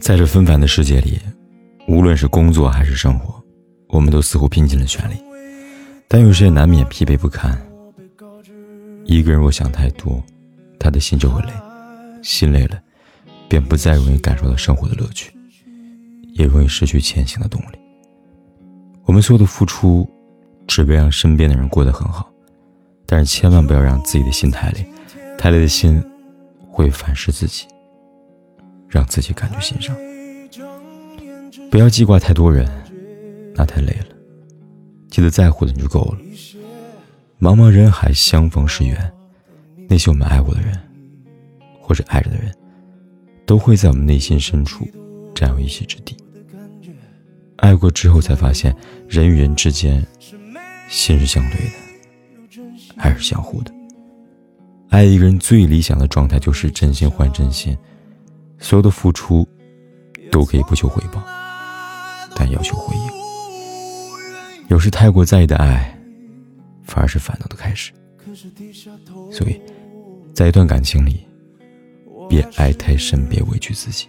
在这纷繁的世界里，无论是工作还是生活，我们都似乎拼尽了全力，但有时也难免疲惫不堪。一个人若想太多，他的心就会累，心累了，便不再容易感受到生活的乐趣，也容易失去前行的动力。我们所有的付出，只为让身边的人过得很好，但是千万不要让自己的心太累，太累的心会反噬自己，让自己感觉心伤。不要记挂太多人，那太累了，记得在乎的你就够了。茫茫人海，相逢是缘。那些我们爱过的人，或者爱着的人，都会在我们内心深处占有一席之地。爱过之后，才发现人与人之间，心是相对的，爱是相互的。爱一个人最理想的状态就是真心换真心，所有的付出都可以不求回报，但要求回应。有时太过在意的爱。反而是烦恼的开始，所以，在一段感情里，别爱太深，别委屈自己。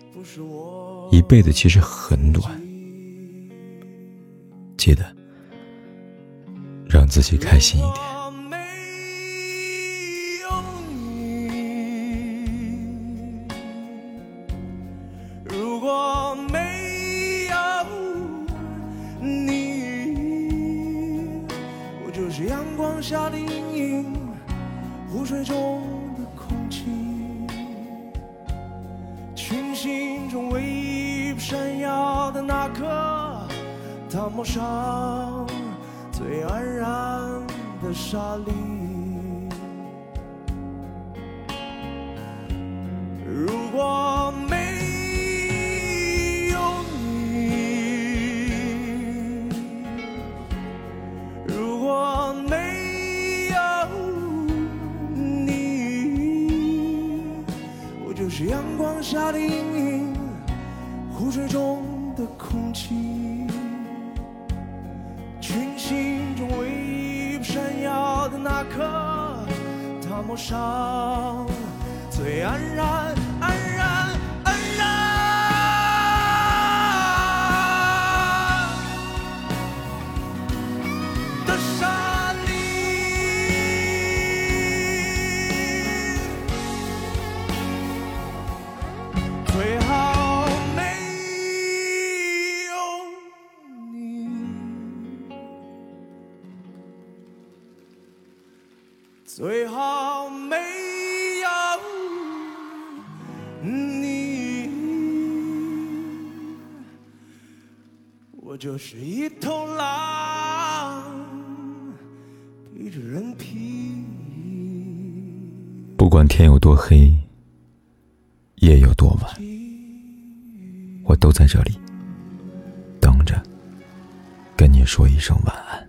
一辈子其实很短，记得让自己开心一点。是阳光下的阴影，湖水中的空气，群星中唯一不闪耀的那颗，它抹上最安然的沙粒。如果没有你，我就是阳光下的阴影，湖水中的空气，群星中唯一闪耀的那颗，它抹上最安然。最好没有你，我就是一头狼，披着人皮。不管天有多黑，夜有多晚，我都在这里等着，跟你说一声晚安。